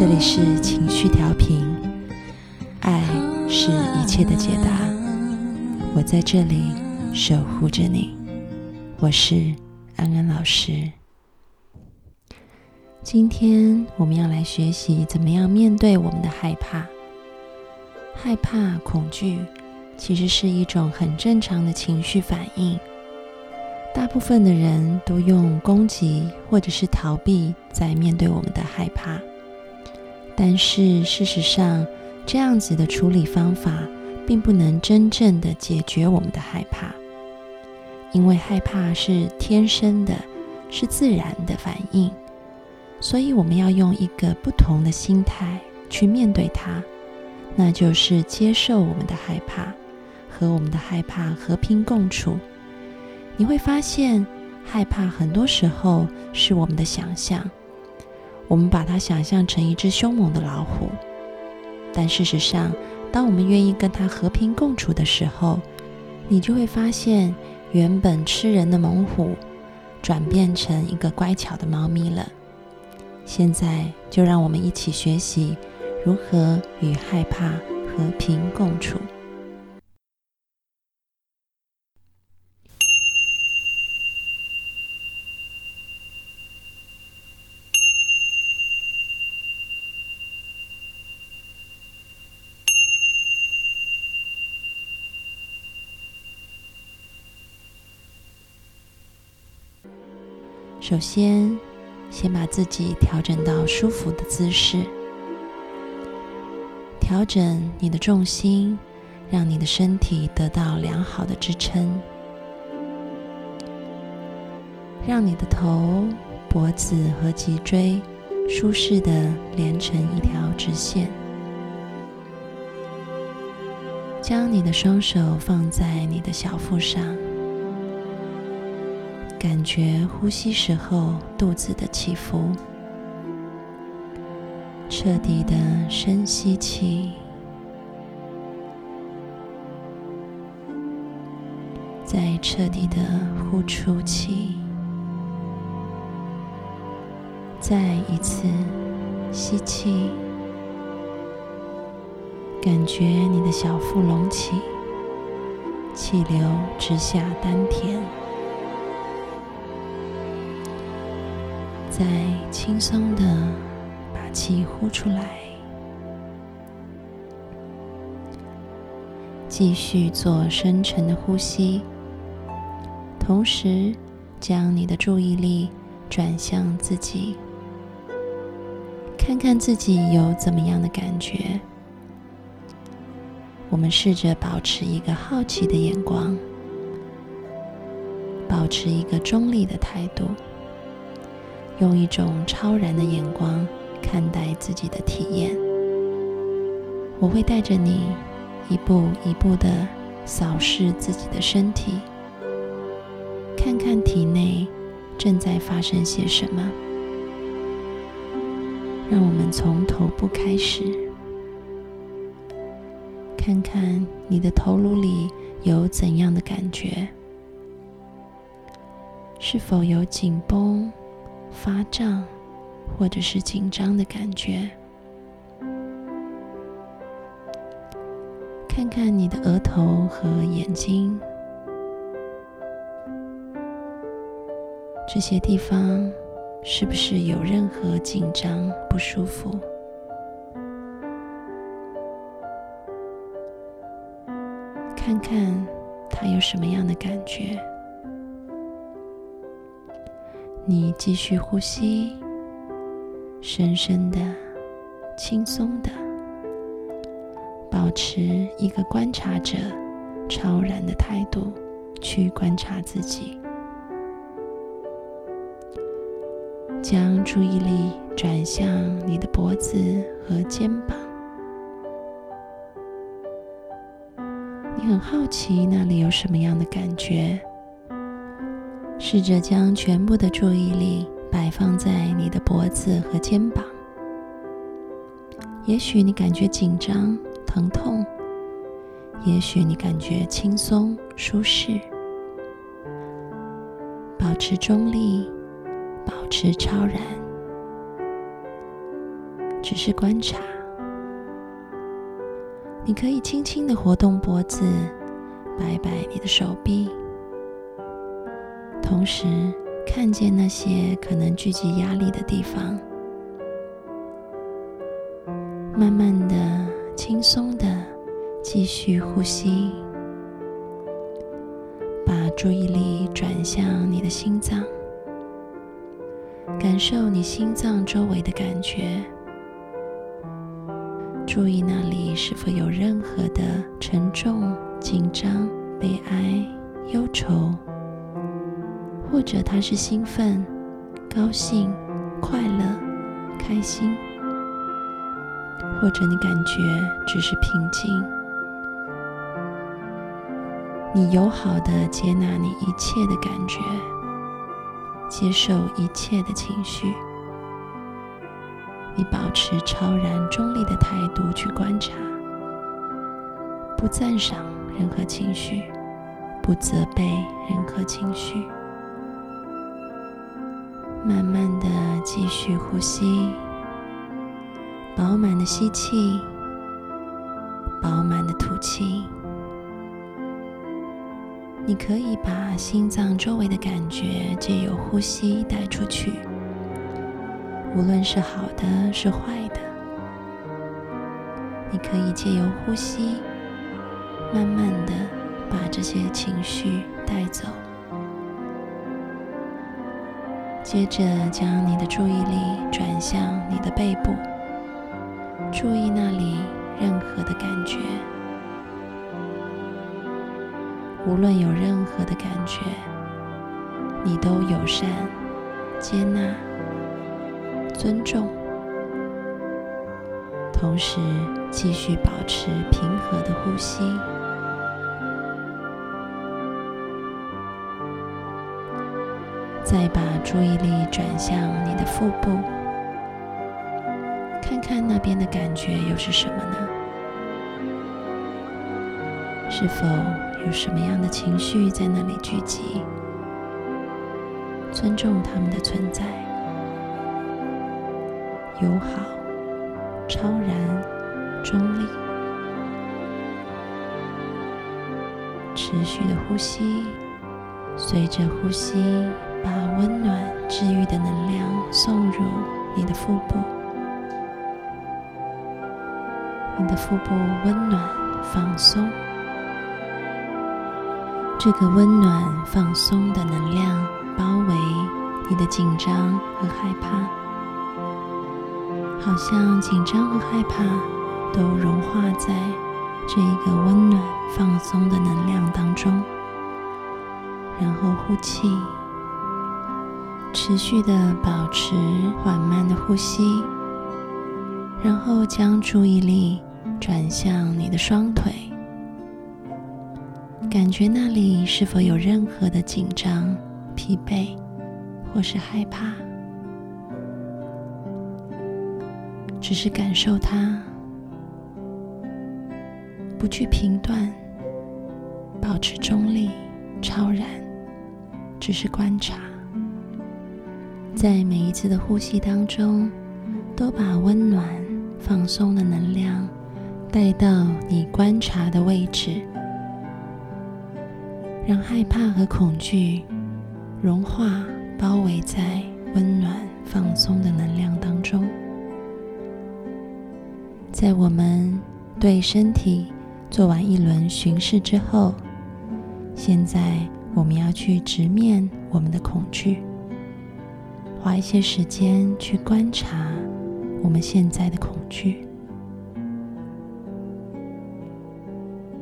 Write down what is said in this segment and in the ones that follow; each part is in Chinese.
这里是情绪调频，爱是一切的解答。我在这里守护着你，我是安安老师。今天我们要来学习怎么样面对我们的害怕。害怕、恐惧其实是一种很正常的情绪反应。大部分的人都用攻击或者是逃避在面对我们的害怕，但是事实上，这样子的处理方法并不能真正的解决我们的害怕，因为害怕是天生的，是自然的反应，所以我们要用一个不同的心态去面对它，那就是接受我们的害怕，和我们的害怕和平共处。你会发现，害怕很多时候是我们的想象，我们把它想象成一只凶猛的老虎。但事实上，当我们愿意跟它和平共处的时候，你就会发现，原本吃人的猛虎，转变成一个乖巧的猫咪了。现在，就让我们一起学习如何与害怕和平共处。首先，先把自己调整到舒服的姿势，调整你的重心，让你的身体得到良好的支撑，让你的头、脖子和脊椎舒适的连成一条直线，将你的双手放在你的小腹上。感觉呼吸时候肚子的起伏，彻底的深吸气，再彻底的呼出气，再一次吸气，感觉你的小腹隆起，气流直下丹田。再轻松的把气呼出来，继续做深沉的呼吸，同时将你的注意力转向自己，看看自己有怎么样的感觉。我们试着保持一个好奇的眼光，保持一个中立的态度。用一种超然的眼光看待自己的体验，我会带着你一步一步的扫视自己的身体，看看体内正在发生些什么。让我们从头部开始，看看你的头颅里有怎样的感觉，是否有紧绷？发胀，或者是紧张的感觉。看看你的额头和眼睛，这些地方是不是有任何紧张、不舒服？看看它有什么样的感觉。你继续呼吸，深深的、轻松的，保持一个观察者、超然的态度去观察自己，将注意力转向你的脖子和肩膀。你很好奇那里有什么样的感觉？试着将全部的注意力摆放在你的脖子和肩膀。也许你感觉紧张、疼痛；也许你感觉轻松、舒适。保持中立，保持超然。只是观察。你可以轻轻的活动脖子，摆摆你的手臂，同时看见那些可能聚集压力的地方。慢慢的、轻松的继续呼吸，把注意力转向你的心脏，感受你心脏周围的感觉，注意那里是否有任何的沉重、紧张、悲哀、忧愁，或者它是兴奋、高兴、快乐、开心。或者你感觉只是平静，你友好的接纳你一切的感觉，接受一切的情绪，你保持超然中立的态度去观察，不赞赏任何情绪，不责备任何情绪，慢慢的继续呼吸。饱满的吸气，饱满的吐气。你可以把心脏周围的感觉借由呼吸带出去，无论是好的是坏的，你可以借由呼吸，慢慢的把这些情绪带走。接着，将你的注意力转向你的背部。注意那里任何的感觉，无论有任何的感觉，你都友善、接纳、尊重，同时继续保持平和的呼吸。再把注意力转向你的腹部。看看那边的感觉又是什么呢？是否有什么样的情绪在那里聚集？尊重他们的存在，友好、超然、中立，持续的呼吸，随着呼吸，把温暖、治愈的能量送入你的腹部。你的腹部温暖放松，这个温暖放松的能量包围你的紧张和害怕，好像紧张和害怕都融化在这一个温暖放松的能量当中。然后呼气，持续的保持缓慢的呼吸，然后将注意力。转向你的双腿，感觉那里是否有任何的紧张、疲惫或是害怕？只是感受它，不去评断，保持中立、超然，只是观察。在每一次的呼吸当中，都把温暖、放松的能量。带到你观察的位置，让害怕和恐惧融化，包围在温暖、放松的能量当中。在我们对身体做完一轮巡视之后，现在我们要去直面我们的恐惧，花一些时间去观察我们现在的恐惧。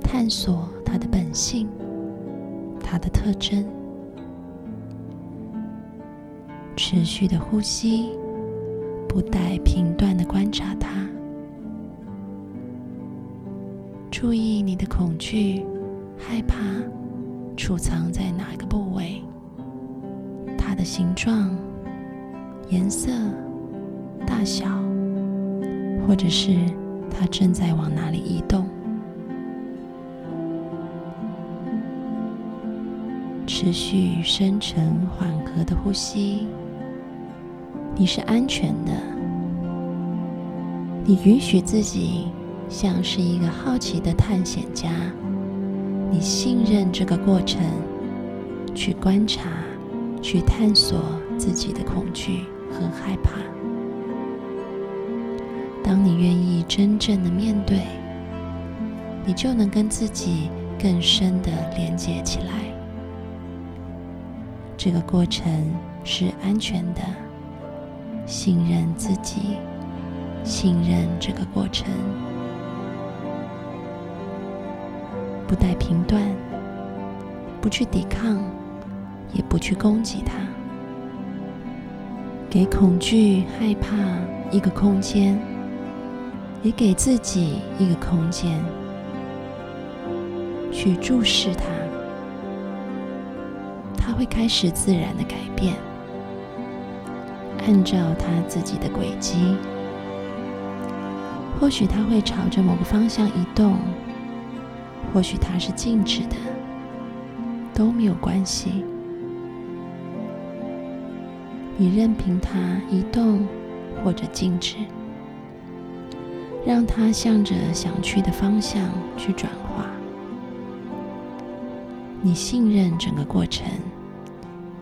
探索它的本性，它的特征，持续的呼吸，不带评断的观察它，注意你的恐惧、害怕储藏在哪个部位，它的形状、颜色、大小，或者是它正在往哪里移动。持续深沉缓和的呼吸，你是安全的，你允许自己像是一个好奇的探险家，你信任这个过程，去观察、去探索自己的恐惧和害怕。当你愿意真正的面对，你就能跟自己更深的连接起来。这个过程是安全的，信任自己，信任这个过程，不带评断，不去抵抗，也不去攻击它，给恐惧、害怕一个空间，也给自己一个空间，去注视它。他会开始自然的改变，按照他自己的轨迹。或许他会朝着某个方向移动，或许他是静止的，都没有关系。你任凭它移动或者静止，让它向着想去的方向去转化。你信任整个过程。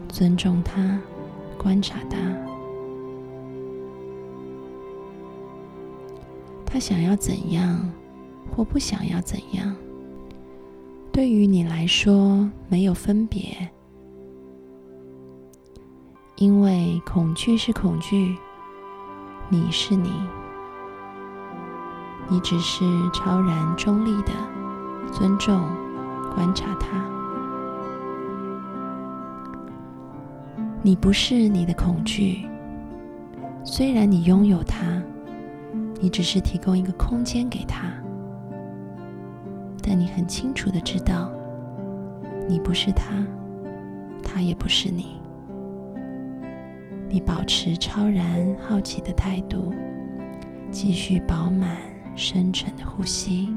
尊重它，观察它，他想要怎样或不想要怎样，对于你来说没有分别，因为恐惧是恐惧，你是你，你只是超然中立的尊重观察他。你不是你的恐惧，虽然你拥有它，你只是提供一个空间给它，但你很清楚的知道，你不是他，他也不是你。你保持超然好奇的态度，继续饱满深沉的呼吸，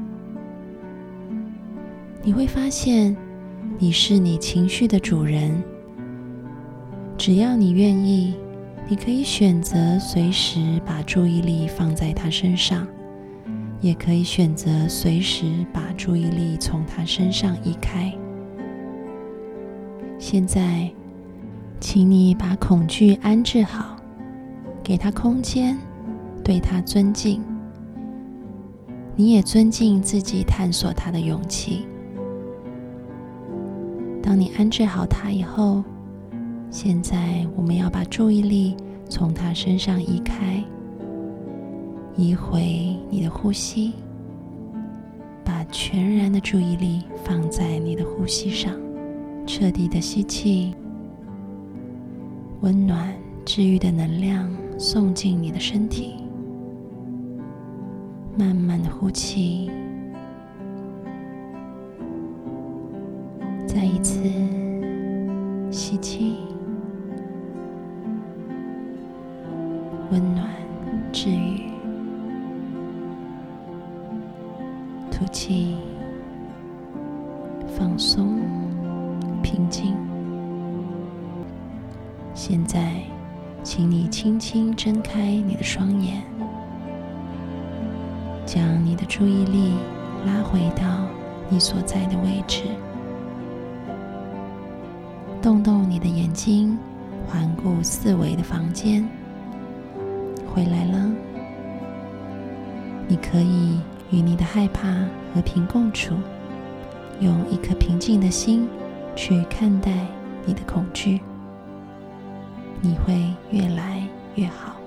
你会发现，你是你情绪的主人。只要你愿意，你可以选择随时把注意力放在他身上，也可以选择随时把注意力从他身上移开。现在，请你把恐惧安置好，给他空间，对他尊敬。你也尊敬自己探索他的勇气。当你安置好他以后。现在，我们要把注意力从他身上移开，移回你的呼吸，把全然的注意力放在你的呼吸上，彻底的吸气，温暖治愈的能量送进你的身体，慢慢的呼气，再一次吸气。温暖，所在的位置，动动你的眼睛，环顾四围的房间。回来了，你可以与你的害怕和平共处，用一颗平静的心去看待你的恐惧，你会越来越好。